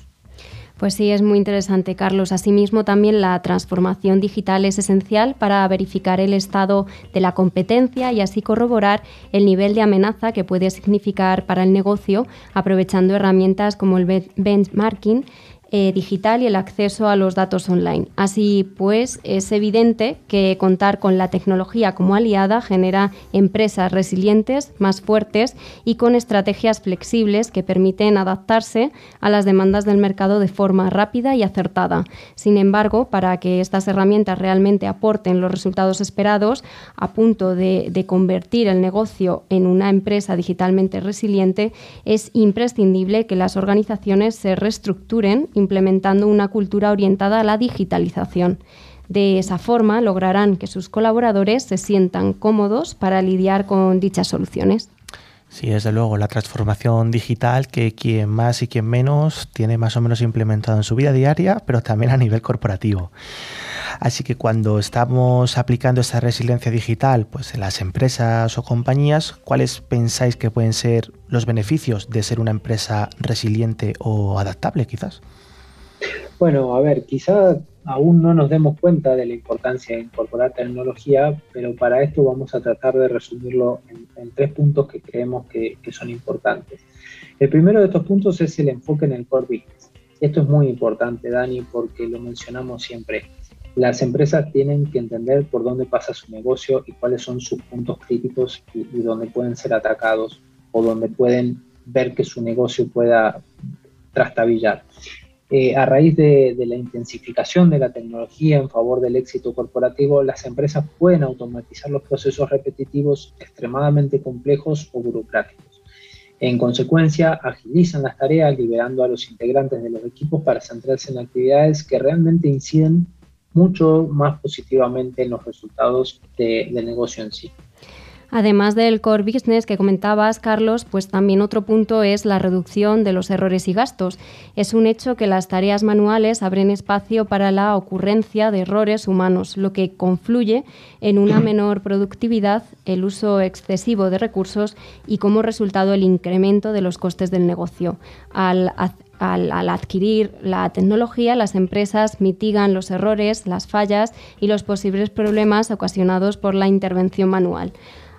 Speaker 2: Pues sí, es muy interesante, Carlos. Asimismo, también la transformación digital es esencial para verificar el estado de la competencia y así corroborar el nivel de amenaza que puede significar para el negocio, aprovechando herramientas como el benchmarking eh, digital y el acceso a los datos online. Así pues, es evidente que contar con la tecnología como aliada genera empresas resilientes, más fuertes y con estrategias flexibles que permiten adaptarse a las demandas del mercado de forma rápida y acertada. Sin embargo, para que estas herramientas realmente aporten los resultados esperados, a punto de, de convertir el negocio en una empresa digitalmente resiliente, es imprescindible que las organizaciones se reestructuren implementando una cultura orientada a la digitalización. De esa forma lograrán que sus colaboradores se sientan cómodos para lidiar con dichas soluciones.
Speaker 1: Sí, desde luego, la transformación digital que quien más y quien menos tiene más o menos implementado en su vida diaria, pero también a nivel corporativo. Así que cuando estamos aplicando esa resiliencia digital pues en las empresas o compañías, ¿cuáles pensáis que pueden ser los beneficios de ser una empresa resiliente o adaptable quizás?
Speaker 3: Bueno, a ver, quizá aún no nos demos cuenta de la importancia de incorporar tecnología, pero para esto vamos a tratar de resumirlo en, tres puntos que creemos que, son importantes. El primero de estos puntos es el enfoque en el core business. Esto es muy importante, Dani, porque lo mencionamos siempre. Las empresas tienen que entender por dónde pasa su negocio y cuáles son sus puntos críticos y, y dónde pueden ser atacados o donde pueden ver que su negocio pueda trastabillar. Eh, a raíz de, la intensificación de la tecnología en favor del éxito corporativo, las empresas pueden automatizar los procesos repetitivos extremadamente complejos o burocráticos. En consecuencia, agilizan las tareas, liberando a los integrantes de los equipos para centrarse en actividades que realmente inciden mucho más positivamente en los resultados del negocio en sí.
Speaker 2: Además del core business que comentabas, Carlos, pues también otro punto es la reducción de los errores y gastos. Es un hecho que las tareas manuales abren espacio para la ocurrencia de errores humanos, lo que confluye en una menor productividad, el uso excesivo de recursos y como resultado el incremento de los costes del negocio. Al, al, adquirir la tecnología, las empresas mitigan los errores, las fallas y los posibles problemas ocasionados por la intervención manual.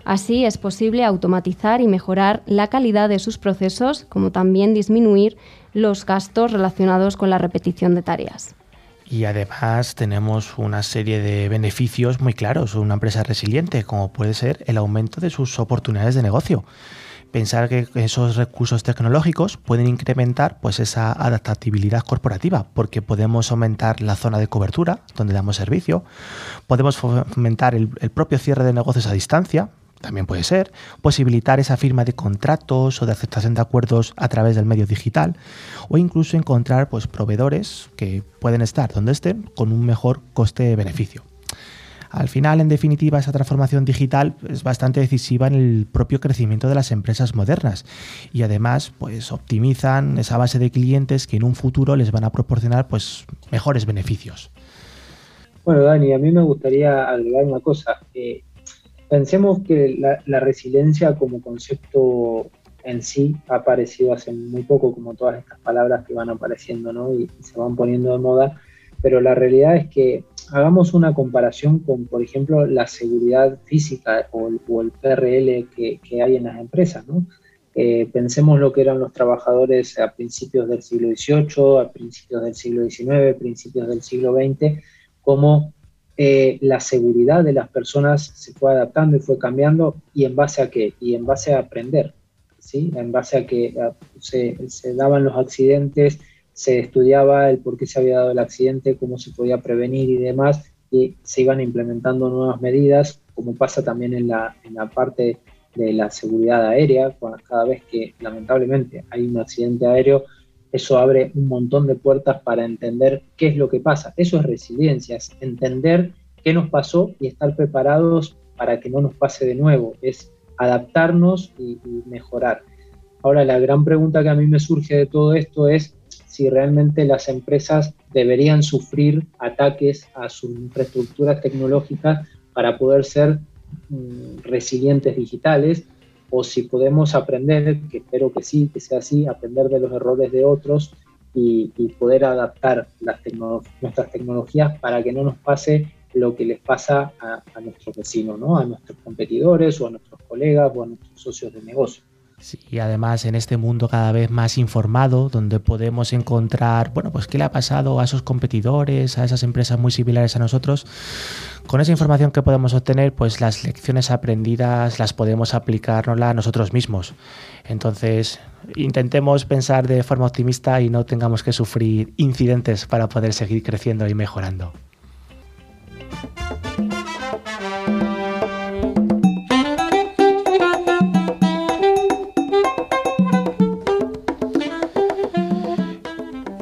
Speaker 2: Así es posible automatizar y mejorar la calidad de sus procesos, como también disminuir los gastos relacionados con la repetición de tareas.
Speaker 1: Y además tenemos una serie de beneficios muy claros, una empresa resiliente, como puede ser el aumento de sus oportunidades de negocio. Pensar que esos recursos tecnológicos pueden incrementar pues esa adaptabilidad corporativa, porque podemos aumentar la zona de cobertura donde damos servicio, podemos fomentar el propio cierre de negocios a distancia, también puede ser, posibilitar esa firma de contratos o de aceptación de acuerdos a través del medio digital o incluso encontrar pues, proveedores que pueden estar donde estén con un mejor coste-beneficio. Al final, en definitiva, esa transformación digital es bastante decisiva en el propio crecimiento de las empresas modernas y además pues, optimizan esa base de clientes que en un futuro les van a proporcionar pues, mejores beneficios.
Speaker 3: Bueno, Dani, a mí me gustaría agregar una cosa. Eh, Pensemos que la, resiliencia como concepto en sí ha aparecido hace muy poco, como todas estas palabras que van apareciendo ¿no? y, se van poniendo de moda, pero la realidad es que hagamos una comparación con, por ejemplo, la seguridad física o el, PRL que, hay en las empresas. ¿no? Eh, pensemos lo que eran los trabajadores a principios del siglo XVIII, a principios del siglo XIX, principios del siglo XX, como eh, la seguridad de las personas se fue adaptando y fue cambiando y en base a qué? Y en base a aprender, ¿sí? En base a que se, daban los accidentes, se estudiaba el por qué se había dado el accidente, cómo se podía prevenir y demás, y se iban implementando nuevas medidas, como pasa también en la, en la parte de la seguridad aérea, cada vez que lamentablemente hay un accidente aéreo, eso abre un montón de puertas para entender qué es lo que pasa. Eso es resiliencia, es entender qué nos pasó y estar preparados para que no nos pase de nuevo, es adaptarnos y, mejorar. Ahora, la gran pregunta que a mí me surge de todo esto es si realmente las empresas deberían sufrir ataques a sus infraestructuras tecnológicas para poder ser mm, resilientes digitales o si podemos aprender, que espero que sí, que sea así, aprender de los errores de otros y, poder adaptar las nuestras tecnologías para que no nos pase lo que les pasa a, nuestros vecinos, ¿no? a nuestros competidores o a nuestros colegas o a nuestros socios de negocio.
Speaker 1: Sí, y además en este mundo cada vez más informado, donde podemos encontrar, bueno, pues qué le ha pasado a esos competidores, a esas empresas muy similares a nosotros, con esa información que podemos obtener, pues las lecciones aprendidas las podemos aplicárnosla a nosotros mismos. Entonces, intentemos pensar de forma optimista y no tengamos que sufrir incidentes para poder seguir creciendo y mejorando.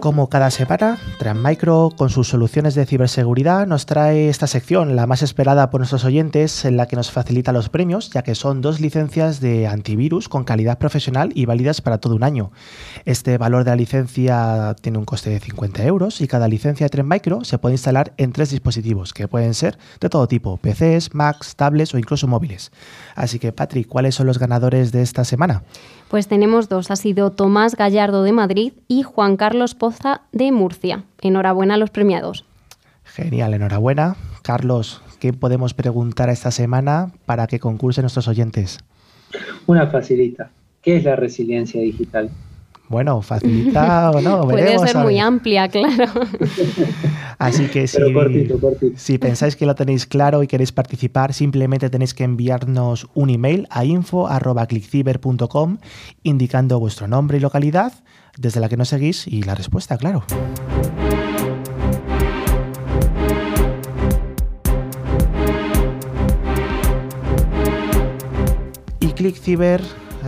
Speaker 1: Como cada semana, Transmicro, con sus soluciones de ciberseguridad, nos trae esta sección, la más esperada por nuestros oyentes, en la que nos facilita los premios, ya que son dos licencias de antivirus con calidad profesional y válidas para todo un año. Este valor de la licencia tiene un coste de 50 euros y cada licencia de Transmicro se puede instalar en tres dispositivos, que pueden ser de todo tipo, PCs, Macs, tablets o incluso móviles. Así que, Patrick, ¿cuáles son los ganadores de esta semana?
Speaker 2: Pues tenemos dos, ha sido Tomás Gallardo de Madrid y Juan Carlos Poza de Murcia. Enhorabuena a los premiados.
Speaker 1: Genial, enhorabuena. Carlos, ¿qué podemos preguntar esta semana para que concursen nuestros oyentes?
Speaker 3: Una facilita. ¿Qué es la resiliencia digital?
Speaker 1: Bueno, facilita o no.
Speaker 2: Puede ser muy amplia, claro.
Speaker 1: Así que si, si pensáis que lo tenéis claro y queréis participar, simplemente tenéis que enviarnos un email a info.clickciber.com indicando vuestro nombre y localidad desde la que nos seguís y la respuesta, claro. Y ClickCiber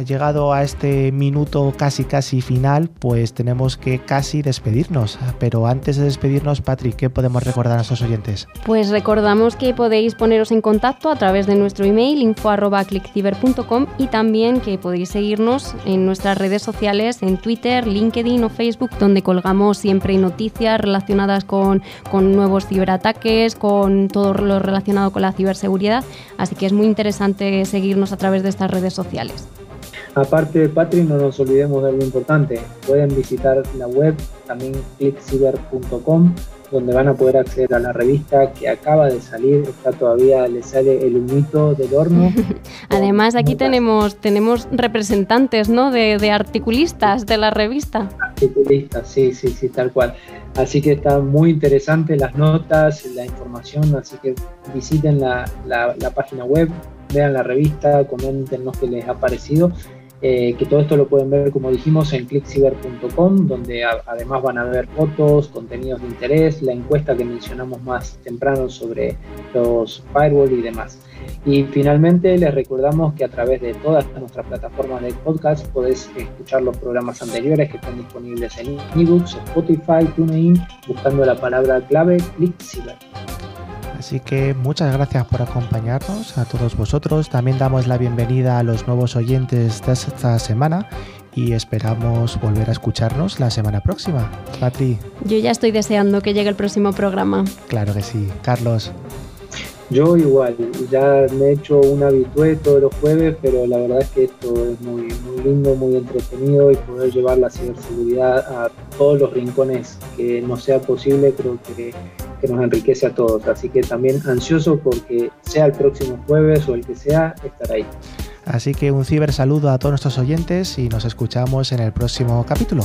Speaker 1: llegado a este minuto casi casi final, pues tenemos que casi despedirnos. Pero antes de despedirnos, Patrick, ¿qué podemos recordar a nuestros oyentes?
Speaker 2: Pues recordamos que podéis poneros en contacto a través de nuestro email info.clickciber.com y también que podéis seguirnos en nuestras redes sociales en Twitter, LinkedIn o Facebook, donde colgamos siempre noticias relacionadas con, con nuevos ciberataques, con todo lo relacionado con la ciberseguridad. Así que es muy interesante seguirnos a través de estas redes sociales.
Speaker 3: Aparte de Patreon, no nos olvidemos de algo importante. Pueden visitar la web, también clickciber.com, donde van a poder acceder a la revista que acaba de salir. Está todavía, le sale el humito del horno.
Speaker 2: Además, aquí tenemos, tenemos representantes ¿no? de, de articulistas de la revista.
Speaker 3: Articulistas, sí, sí, sí, tal cual. Así que está muy interesante las notas, la información, así que visiten la, la, la página web, vean la revista, coméntenos qué les ha parecido eh, que todo esto lo pueden ver, como dijimos, en clickciber.com, donde además van a ver fotos, contenidos de interés, la encuesta que mencionamos más temprano sobre los firewall y demás. Y finalmente les recordamos que a través de todas nuestras plataformas de podcast podés escuchar los programas anteriores que están disponibles en ebooks, Spotify, TuneIn, buscando la palabra clave ClickCiber.
Speaker 1: Así que muchas gracias por acompañarnos a todos vosotros. También damos la bienvenida a los nuevos oyentes de esta semana y esperamos volver a escucharnos la semana próxima. Patri.
Speaker 2: Yo ya estoy deseando que llegue el próximo programa.
Speaker 1: Claro que sí. Carlos.
Speaker 3: Yo igual, ya me he hecho un habitué todos los jueves, pero la verdad es que esto es muy, muy lindo, muy entretenido y poder llevar la ciberseguridad a todos los rincones que no sea posible, creo que que nos enriquece a todos. Así que también ansioso porque sea el próximo jueves o el que sea, estar ahí.
Speaker 1: Así que un ciber saludo a todos nuestros oyentes y nos escuchamos en el próximo capítulo.